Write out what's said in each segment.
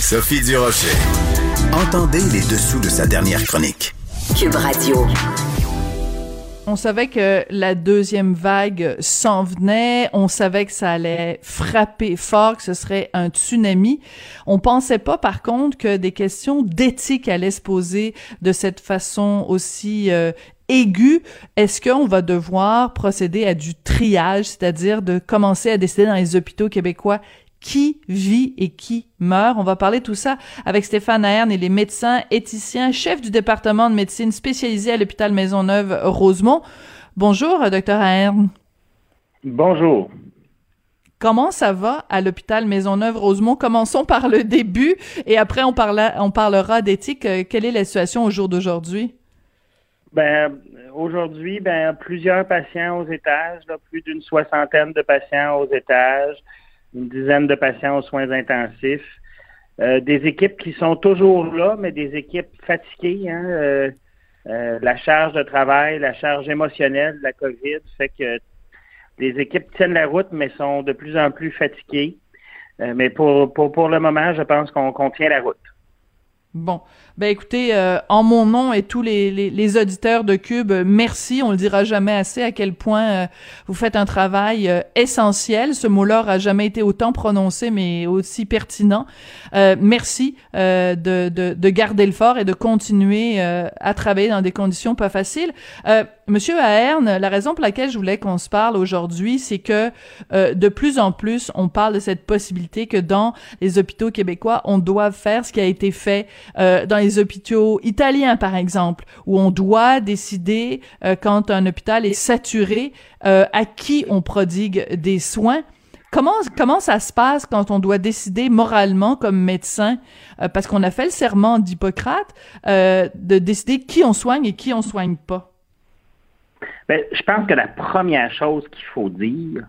Sophie Durocher. Entendez les dessous de sa dernière chronique. Cube Radio. On savait que la deuxième vague s'en venait, on savait que ça allait frapper fort, que ce serait un tsunami. On pensait pas, par contre, que des questions d'éthique allaient se poser de cette façon aussi euh, aiguë. Est-ce qu'on va devoir procéder à du triage, c'est-à-dire de commencer à décider dans les hôpitaux québécois qui vit et qui meurt. On va parler tout ça avec Stéphane Ahern et les médecins éthiciens, chef du département de médecine spécialisé à l'hôpital Maisonneuve-Rosemont. Bonjour, docteur Ahern. Bonjour. Comment ça va à l'hôpital Maisonneuve-Rosemont? Commençons par le début et après on, on parlera d'éthique. Euh, quelle est la situation au jour d'aujourd'hui? Ben, aujourd'hui, ben, plusieurs patients aux étages, plus d'une soixantaine de patients aux étages une dizaine de patients aux soins intensifs. Euh, des équipes qui sont toujours là, mais des équipes fatiguées. Hein, euh, euh, la charge de travail, la charge émotionnelle de la COVID fait que les équipes tiennent la route, mais sont de plus en plus fatiguées. mais pour, pour, pour le moment, je pense qu'on tient la route. Bon, ben écoutez, euh, en mon nom et tous les, les, auditeurs de Cube, merci. On le dira jamais assez à quel point euh, vous faites un travail euh, essentiel. Ce mot-là a jamais été autant prononcé, mais aussi pertinent. merci de, de, de, garder le fort et de continuer à travailler dans des conditions pas faciles. Monsieur Ahern, la raison pour laquelle je voulais qu'on se parle aujourd'hui, c'est que de plus en plus, on parle de cette possibilité que dans les hôpitaux québécois, on doit faire ce qui a été fait dans les hôpitaux italiens, par exemple, où on doit décider euh, quand un hôpital est saturé euh, à qui on prodigue des soins. Comment, comment ça se passe quand on doit décider moralement comme médecin, euh, parce qu'on a fait le serment d'Hippocrate, de décider qui on soigne et qui on soigne pas? Bien, je pense que la première chose qu'il faut dire,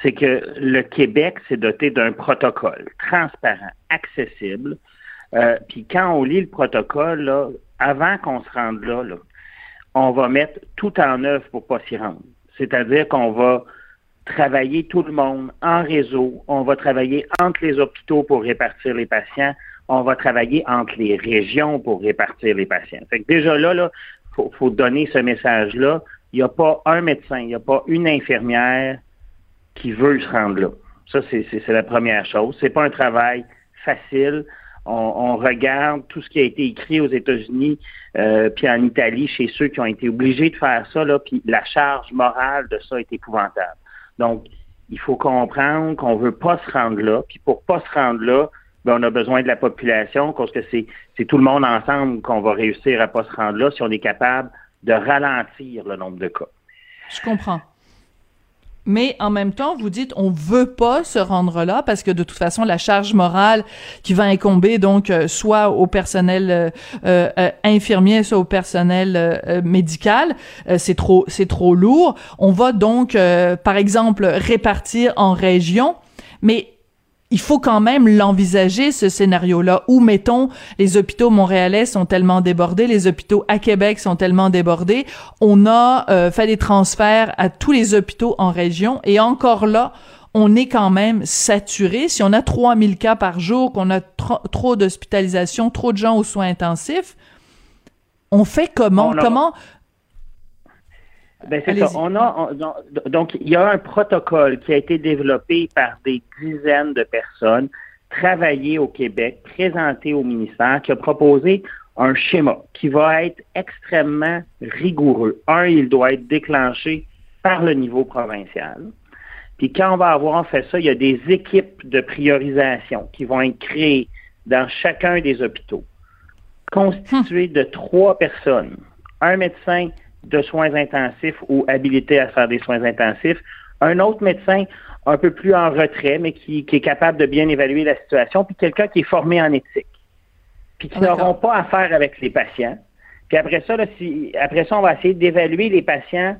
c'est que le Québec s'est doté d'un protocole transparent, accessible, euh, puis quand on lit le protocole, là, avant qu'on se rende là, là, on va mettre tout en œuvre pour pas s'y rendre. C'est-à-dire qu'on va travailler tout le monde en réseau, on va travailler entre les hôpitaux pour répartir les patients, on va travailler entre les régions pour répartir les patients. Fait que déjà là, là, faut, faut donner ce message-là. Il n'y a pas un médecin, il n'y a pas une infirmière qui veut se rendre là. Ça, c'est la première chose. C'est pas un travail facile on, regarde tout ce qui a été écrit aux États-Unis euh, puis en Italie chez ceux qui ont été obligés de faire ça, là, puis la charge morale de ça est épouvantable. Donc, il faut comprendre qu'on veut pas se rendre là, puis pour pas se rendre là, ben, on a besoin de la population, parce que c'est, c'est tout le monde ensemble qu'on va réussir à pas se rendre là si on est capable de ralentir le nombre de cas. Je comprends mais en même temps, vous dites on veut pas se rendre là parce que de toute façon la charge morale qui va incomber donc euh, soit au personnel euh, euh, infirmier, soit au personnel médical, c'est trop c'est trop lourd. On va donc par exemple répartir en régions, mais il faut quand même l'envisager, ce scénario-là, où, mettons, les hôpitaux montréalais sont tellement débordés, les hôpitaux à Québec sont tellement débordés, on a euh, fait des transferts à tous les hôpitaux en région, et encore là, on est quand même saturé. Si on a 3000 cas par jour, qu'on a trop d'hospitalisation, trop de gens aux soins intensifs, on fait comment? Comment ben, c'est ça. On a, donc, il y a un protocole qui a été développé par des dizaines de personnes, travaillé au Québec, présenté au ministère, qui a proposé un schéma qui va être extrêmement rigoureux. Un, il doit être déclenché par le niveau provincial. Puis quand on va avoir fait ça, il y a des équipes de priorisation qui vont être créées dans chacun des hôpitaux, constituées de trois personnes. Un médecin, de soins intensifs ou habilité à faire des soins intensifs, un autre médecin, un peu plus en retrait, mais qui, est capable de bien évaluer la situation, puis quelqu'un qui est formé en éthique, puis qui n'auront pas affaire avec les patients. Puis après ça, si, après ça, on va essayer d'évaluer les patients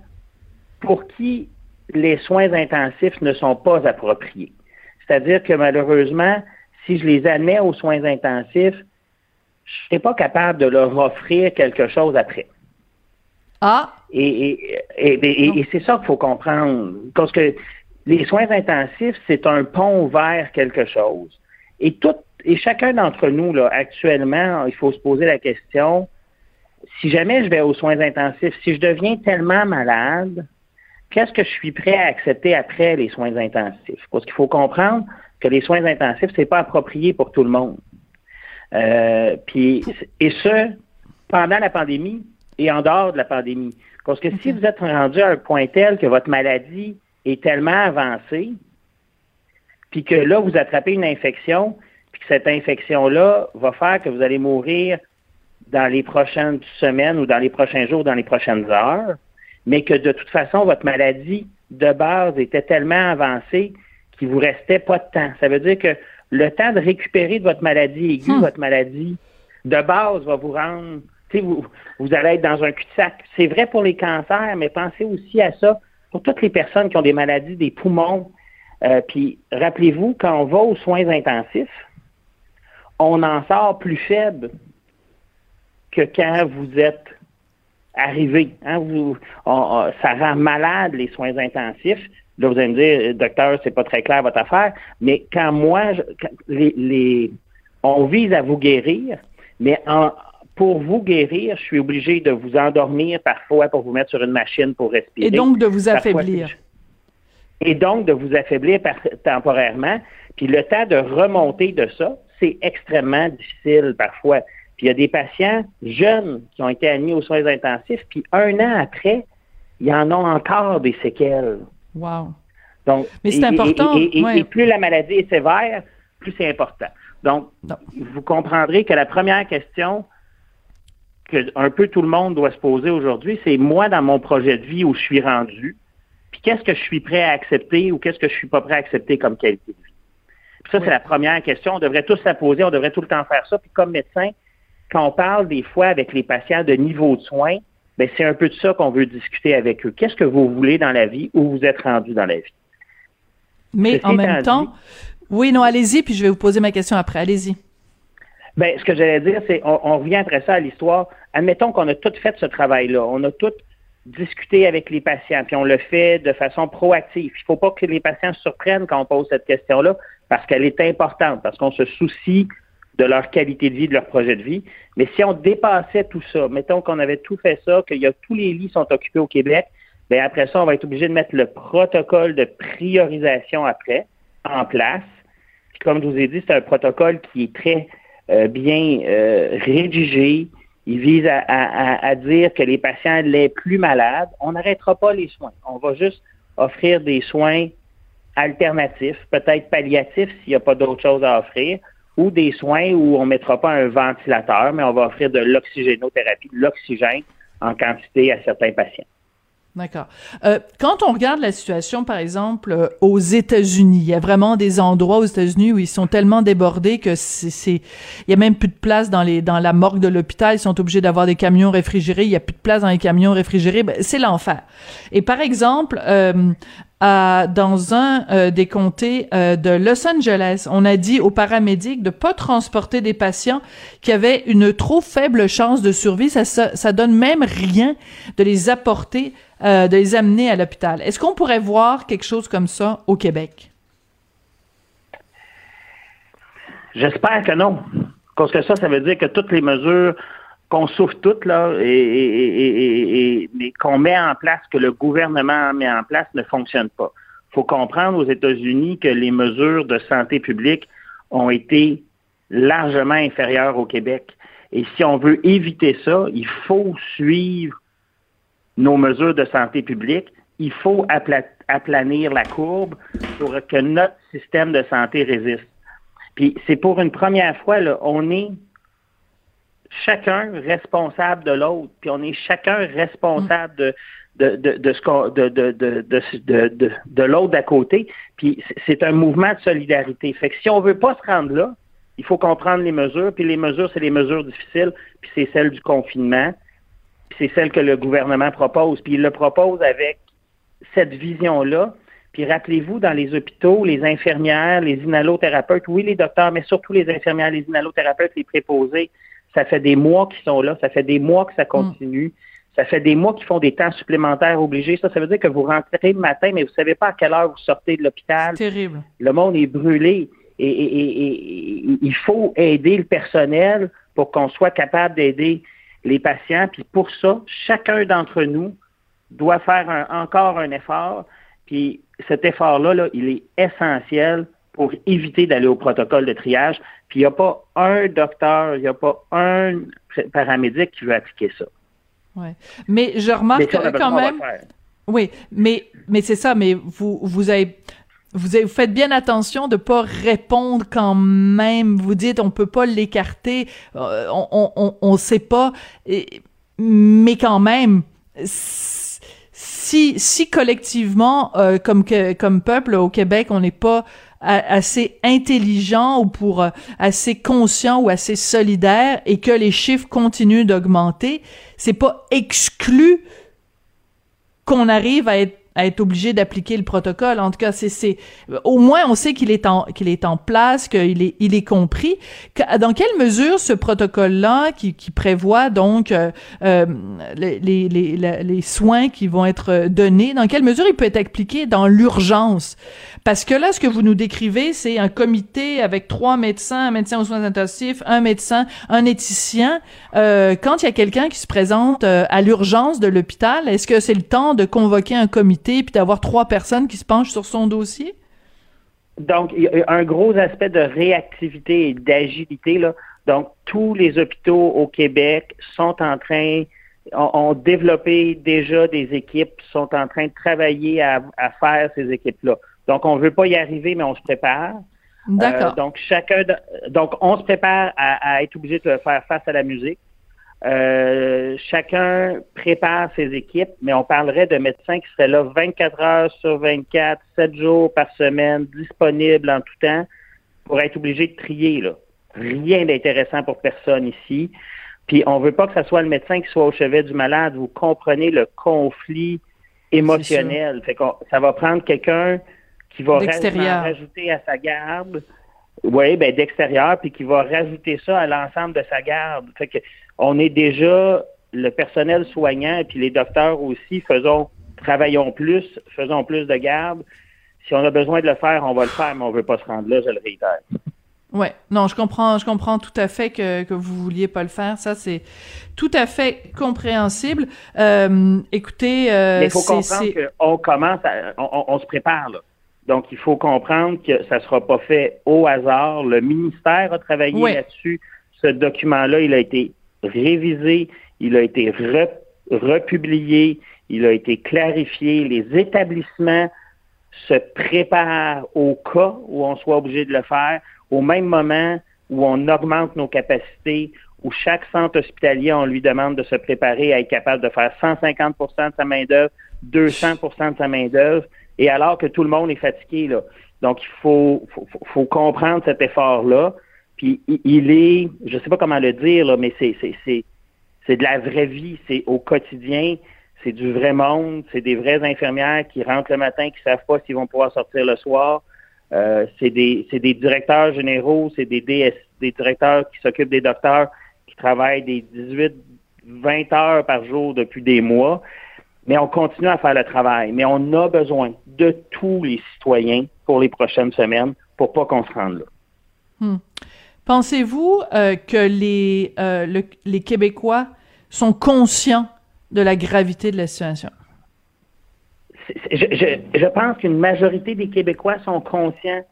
pour qui les soins intensifs ne sont pas appropriés. C'est-à-dire que malheureusement, si je les admets aux soins intensifs, je ne serai pas capable de leur offrir quelque chose après. Ah! Et, et, c'est ça qu'il faut comprendre. Parce que les soins intensifs, c'est un pont vers quelque chose. Et tout, et chacun d'entre nous, là, actuellement, il faut se poser la question, si jamais je vais aux soins intensifs, si je deviens tellement malade, qu'est-ce que je suis prêt à accepter après les soins intensifs? Parce qu'il faut comprendre que les soins intensifs, c'est pas approprié pour tout le monde. Euh, puis, et ce, pendant la pandémie et en dehors de la pandémie. Parce que si vous êtes rendu à un point tel que votre maladie est tellement avancée, puis que là, vous attrapez une infection, puis que cette infection-là va faire que vous allez mourir dans les prochaines semaines ou dans les prochains jours, dans les prochaines heures, mais que de toute façon, votre maladie de base était tellement avancée qu'il vous restait pas de temps. Ça veut dire que le temps de récupérer de votre maladie aiguë, hmm. votre maladie de base va vous rendre, vous, allez être dans un cul-de-sac. C'est vrai pour les cancers, mais pensez aussi à ça pour toutes les personnes qui ont des maladies des poumons. Euh, puis rappelez-vous, quand on va aux soins intensifs, on en sort plus faible que quand vous êtes arrivé. Hein, ça rend malade les soins intensifs. Là, vous allez me dire, docteur, c'est pas très clair votre affaire, mais quand moi, les, on vise à vous guérir, mais pour vous guérir, je suis obligé de vous endormir parfois pour vous mettre sur une machine pour respirer. Et donc de vous affaiblir. et donc de vous affaiblir temporairement. Puis le temps de remonter de ça, c'est extrêmement difficile parfois. Puis il y a des patients jeunes qui ont été admis aux soins intensifs, puis un an après, il y en ont encore des séquelles. Wow. Donc, Mais c'est important. Et, plus la maladie est sévère, plus c'est important. Donc, vous comprendrez que la première question que un peu tout le monde doit se poser aujourd'hui, c'est moi dans mon projet de vie où je suis rendu, puis qu'est-ce que je suis prêt à accepter ou qu'est-ce que je suis pas prêt à accepter comme qualité de vie. Puis ça, c'est la première question. On devrait tous la poser, on devrait tout le temps faire ça. Puis comme médecin, quand on parle des fois avec les patients de niveau de soins, ben c'est un peu de ça qu'on veut discuter avec eux. Qu'est-ce que vous voulez dans la vie où vous êtes rendu dans la vie? Mais en même temps, oui, non, allez-y, puis je vais vous poser ma question après. Allez-y. Ben, ce que j'allais dire, c'est, on, revient après ça à l'histoire. Admettons qu'on a tout fait ce travail-là. On a tout discuté avec les patients, puis on le fait de façon proactive. Il ne faut pas que les patients se surprennent quand on pose cette question-là, parce qu'elle est importante, parce qu'on se soucie de leur qualité de vie, de leur projet de vie. Mais si on dépassait tout ça, mettons qu'on avait tout fait ça, qu'il y a tous les lits sont occupés au Québec, bien après ça, on va être obligé de mettre le protocole de priorisation après en place. Puis comme je vous ai dit, c'est un protocole qui est très euh, bien euh, rédigé. Il vise à, dire que les patients les plus malades, on n'arrêtera pas les soins. On va juste offrir des soins alternatifs, peut-être palliatifs s'il n'y a pas d'autre chose à offrir, ou des soins où on ne mettra pas un ventilateur, mais on va offrir de l'oxygénothérapie, de l'oxygène en quantité à certains patients. D'accord. Euh, quand on regarde la situation, par exemple, euh, aux États-Unis, il y a vraiment des endroits aux États-Unis où ils sont tellement débordés que c'est, il y a même plus de place dans les dans la morgue de l'hôpital. Ils sont obligés d'avoir des camions réfrigérés. Il y a plus de place dans les camions réfrigérés. Ben, c'est l'enfer. Et par exemple, euh, dans un euh, des comtés euh, de Los Angeles, on a dit aux paramédics de pas transporter des patients qui avaient une trop faible chance de survie. Ça, ça, donne même rien de les apporter, euh, de les amener à l'hôpital. Est-ce qu'on pourrait voir quelque chose comme ça au Québec? J'espère que non. Parce que ça, ça veut dire que toutes les mesures qu'on souffre toutes, là, et, et, qu'on met en place, que le gouvernement met en place, ne fonctionne pas. Il faut comprendre aux États-Unis que les mesures de santé publique ont été largement inférieures au Québec. Et si on veut éviter ça, il faut suivre nos mesures de santé publique. Il faut aplanir la courbe pour que notre système de santé résiste. Puis c'est pour une première fois, là, on est chacun responsable de l'autre, puis on est chacun responsable de, de, de, de, de, l'autre d'à côté. Puis c'est un mouvement de solidarité. Fait que si on veut pas se rendre là, il faut comprendre les mesures. Puis les mesures, c'est les mesures difficiles. Puis c'est celle du confinement. Puis c'est celle que le gouvernement propose. Puis il le propose avec cette vision-là. Puis rappelez-vous, dans les hôpitaux, les infirmières, les inhalothérapeutes, oui, les docteurs, mais surtout les infirmières, les inhalothérapeutes, les préposés, ça fait des mois qu'ils sont là, ça fait des mois que ça continue. Ça fait des mois qu'ils font des temps supplémentaires obligés. Ça, ça veut dire que vous rentrez le matin, mais vous ne savez pas à quelle heure vous sortez de l'hôpital. Terrible. Le monde est brûlé. Et, il faut aider le personnel pour qu'on soit capable d'aider les patients. Puis pour ça, chacun d'entre nous doit faire encore un effort. Puis cet effort-là, là, il est essentiel pour éviter d'aller au protocole de triage. Puis il n'y a pas un docteur, il n'y a pas un paramédic qui veut appliquer ça. Ouais. Mais je remarque quand même. Oui, mais mais c'est ça. Mais vous vous avez vous, vous faites bien attention de pas répondre quand même. Vous dites on peut pas l'écarter, euh, on, on, on sait pas, mais quand même. Si, si collectivement, euh, comme, comme peuple au Québec, on n'est pas assez intelligent ou pour euh, assez conscient ou assez solidaire et que les chiffres continuent d'augmenter, c'est pas exclu qu'on arrive à être à être obligé d'appliquer le protocole. En tout cas, c'est, au moins on sait qu'il est en, qu'il est en place, qu'il est, il est compris. Dans quelle mesure ce protocole-là, qui, qui prévoit donc euh, euh les, les, les, les, soins qui vont être donnés, dans quelle mesure il peut être appliqué dans l'urgence? Parce que là, ce que vous nous décrivez, c'est un comité avec trois médecins, un médecin aux soins intensifs, un médecin, un éthicien. Euh, quand il y a quelqu'un qui se présente euh, à l'urgence de l'hôpital, est-ce que c'est le temps de convoquer un comité puis d'avoir trois personnes qui se penchent sur son dossier? Donc, il y a un gros aspect de réactivité et d'agilité. Là. Donc, tous les hôpitaux au Québec sont en train, ont, développé déjà des équipes, sont en train de travailler à, faire ces équipes-là. Donc, on ne veut pas y arriver, mais on se prépare. D'accord. Euh, donc, chacun, donc, on se prépare à, à, être obligé de faire face à la musique. Euh, chacun prépare ses équipes, mais on parlerait de médecins qui seraient là 24 heures sur 24, 7 jours par semaine, disponibles en tout temps, pour être obligé de trier. Là. Rien d'intéressant pour personne ici. Puis on veut pas que ce soit le médecin qui soit au chevet du malade. Vous comprenez le conflit émotionnel. Fait ça va prendre quelqu'un qui va rajouter à sa garde. Oui, ben d'extérieur, puis qui va rajouter ça à l'ensemble de sa garde. Fait que on est déjà le personnel soignant et puis les docteurs aussi, faisons, travaillons plus, faisons plus de garde. Si on a besoin de le faire, on va le faire, mais on veut pas se rendre là, je le réitère. Ouais, non, je comprends, je comprends tout à fait que, que vous vouliez pas le faire. Ça, c'est tout à fait compréhensible. Euh, écoutez, euh, mais il faut comprendre qu'on commence, on, se prépare là. Donc, il faut comprendre que ça sera pas fait au hasard. Le ministère a travaillé là-dessus. Ce document-là, il a été révisé, il a été republié, il a été clarifié. Les établissements se préparent au cas où on soit obligé de le faire, au même moment où on augmente nos capacités, où chaque centre hospitalier, on lui demande de se préparer à être capable de faire 150% de sa main-d'œuvre, 200% de sa main-d'œuvre, et alors que tout le monde est fatigué. Là. Donc, il faut, faut, faut comprendre cet effort-là. Puis il est, je sais pas comment le dire, mais c'est, c'est, c'est, de la vraie vie, c'est au quotidien, c'est du vrai monde, c'est des vraies infirmières qui rentrent le matin, qui savent pas s'ils vont pouvoir sortir le soir. Euh, c'est des, des directeurs généraux, c'est des DS, des directeurs qui s'occupent des docteurs qui travaillent des 18, 20 heures par jour depuis des mois. Mais on continue à faire le travail. Mais on a besoin de tous les citoyens pour les prochaines semaines pour pas qu'on se rende là. Hmm. Pensez-vous euh, que les, euh, les Québécois sont conscients de la gravité de la situation? Je, pense qu'une majorité des Québécois sont conscients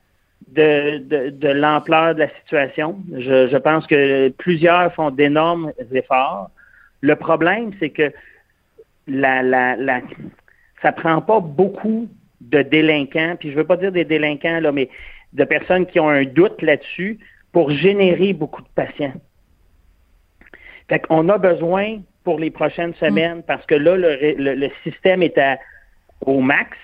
de, de, l'ampleur de la situation. Je, pense que plusieurs font d'énormes efforts. Le problème, c'est que la, la, la, ça prend pas beaucoup de délinquants, puis je veux pas dire des délinquants, là, mais de personnes qui ont un doute là-dessus pour générer beaucoup de patients. Fait qu'on a besoin, pour les prochaines mm. semaines, parce que là, le, système est au max,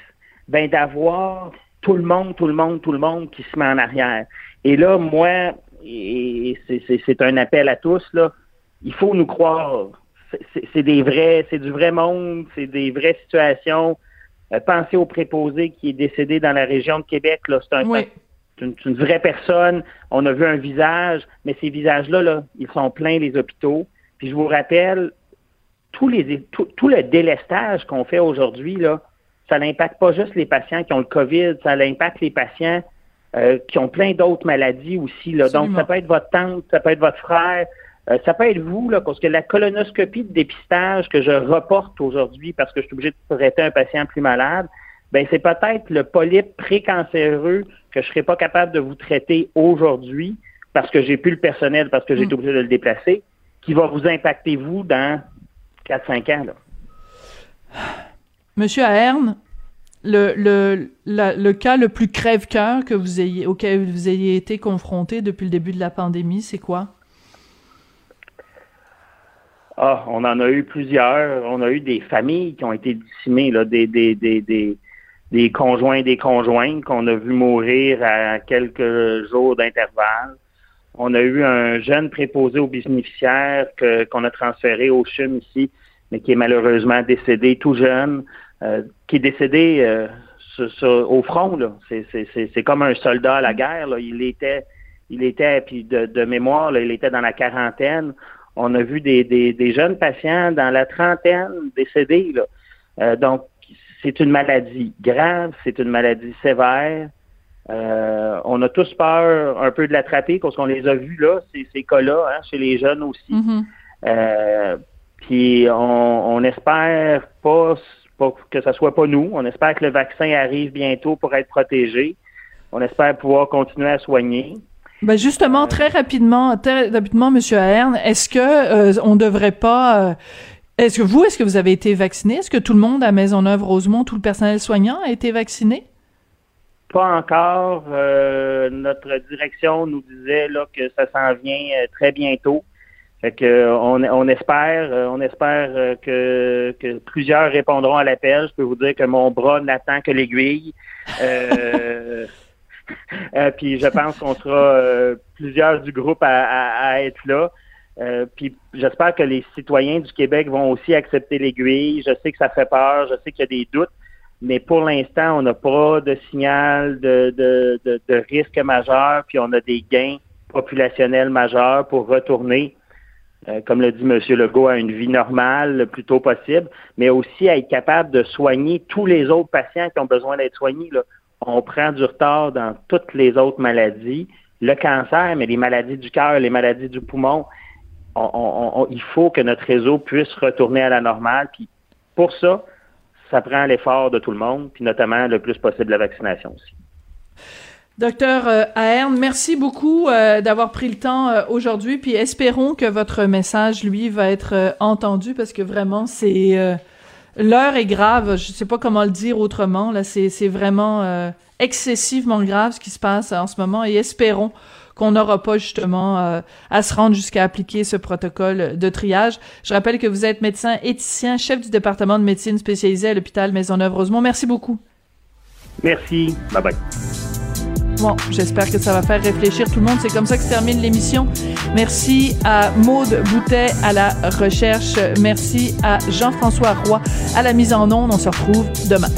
ben d'avoir tout le monde, tout le monde, tout le monde qui se met en arrière. Et là, moi, et c'est un appel à tous, là, il faut nous croire. C'est des vrais, c'est du vrai monde, c'est des vraies situations. Euh, pensez au préposé qui est décédé dans la région de Québec. Là, c'est un, une, vraie personne. On a vu un visage, mais ces visages-là, là, ils sont pleins les hôpitaux. Puis je vous rappelle, tous les, tout, tout le délestage qu'on fait aujourd'hui, là, ça n'impacte pas juste les patients qui ont le COVID, ça impacte les patients euh, qui ont plein d'autres maladies aussi. Là. Donc, ça peut être votre tante, ça peut être votre frère, euh, ça peut être vous, là, parce que la colonoscopie de dépistage que je reporte aujourd'hui parce que je suis obligé de traiter un patient plus malade, ben c'est peut-être le polype précancéreux que je ne serais pas capable de vous traiter aujourd'hui parce que j'ai plus le personnel, parce que j'ai été mm. obligé de le déplacer, qui va vous impacter, vous, dans 4-5 ans. Là. Monsieur Ahern, le, le, le cas le plus crève-cœur que vous ayez, auquel vous ayez été confronté depuis le début de la pandémie, c'est quoi? Ah, on en a eu plusieurs. On a eu des familles qui ont été décimées, là, des, des, des, des, des conjoints des conjointes qu'on a vu mourir à quelques jours d'intervalle. On a eu un jeune préposé aux bénéficiaires qu'on a transféré au CHUM ici, mais qui est malheureusement décédé tout jeune, euh, qui est décédé euh, au front. C'est comme un soldat à la guerre. Là. Il était, il était, puis de, de mémoire, là, il était dans la quarantaine. On a vu des, des, jeunes patients dans la trentaine décédés. Là. Euh, donc, c'est une maladie grave, c'est une maladie sévère. Euh, on a tous peur un peu de l'attraper parce qu'on les a vus là, ces, ces cas-là, hein, chez les jeunes aussi. Mm-hmm. Euh, puis on, on, espère pas, pas que ce soit pas nous. On espère que le vaccin arrive bientôt pour être protégé. On espère pouvoir continuer à soigner. Ben justement, très rapidement, très rapidement, Monsieur Ahern, est-ce que euh, on devrait pas euh, est-ce que vous, est-ce que vous avez été vacciné? Est-ce que tout le monde à Maisonneuve-Rosemont, tout le personnel soignant a été vacciné? Pas encore. Euh, notre direction nous disait là, que ça s'en vient très bientôt. Fait que on, on espère, on espère que, que plusieurs répondront à l'appel. Je peux vous dire que mon bras n'attend que l'aiguille. Euh, puis je pense qu'on sera euh, plusieurs du groupe à, être là. Euh, puis j'espère que les citoyens du Québec vont aussi accepter l'aiguille. Je sais que ça fait peur, je sais qu'il y a des doutes, mais pour l'instant, on n'a pas de signal de, de, de, risque majeur, puis on a des gains populationnels majeurs pour retourner, comme le dit M. Legault, à une vie normale le plus tôt possible, mais aussi à être capable de soigner tous les autres patients qui ont besoin d'être soignés. Là on prend du retard dans toutes les autres maladies. Le cancer, mais les maladies du cœur, les maladies du poumon, il faut que notre réseau puisse retourner à la normale. Puis pour ça, ça prend l'effort de tout le monde, puis notamment le plus possible la vaccination aussi. Docteur euh, Ahern, merci beaucoup euh, d'avoir pris le temps euh, aujourd'hui, puis espérons que votre message, lui, va être entendu parce que vraiment, c'est l'heure est grave. Je sais pas comment le dire autrement. Là, c'est vraiment euh, excessivement grave ce qui se passe en ce moment et espérons qu'on n'aura pas justement euh, à se rendre jusqu'à appliquer ce protocole de triage. Je rappelle que vous êtes médecin éthicien, chef du département de médecine spécialisé à l'hôpital Maisonneuve-Rosemont. Merci beaucoup. Merci. Bye bye. Bon, j'espère que ça va faire réfléchir tout le monde. C'est comme ça que se termine l'émission. Merci à Maude Boutet à la recherche. Merci à Jean-François Roy à la mise en onde. On se retrouve demain.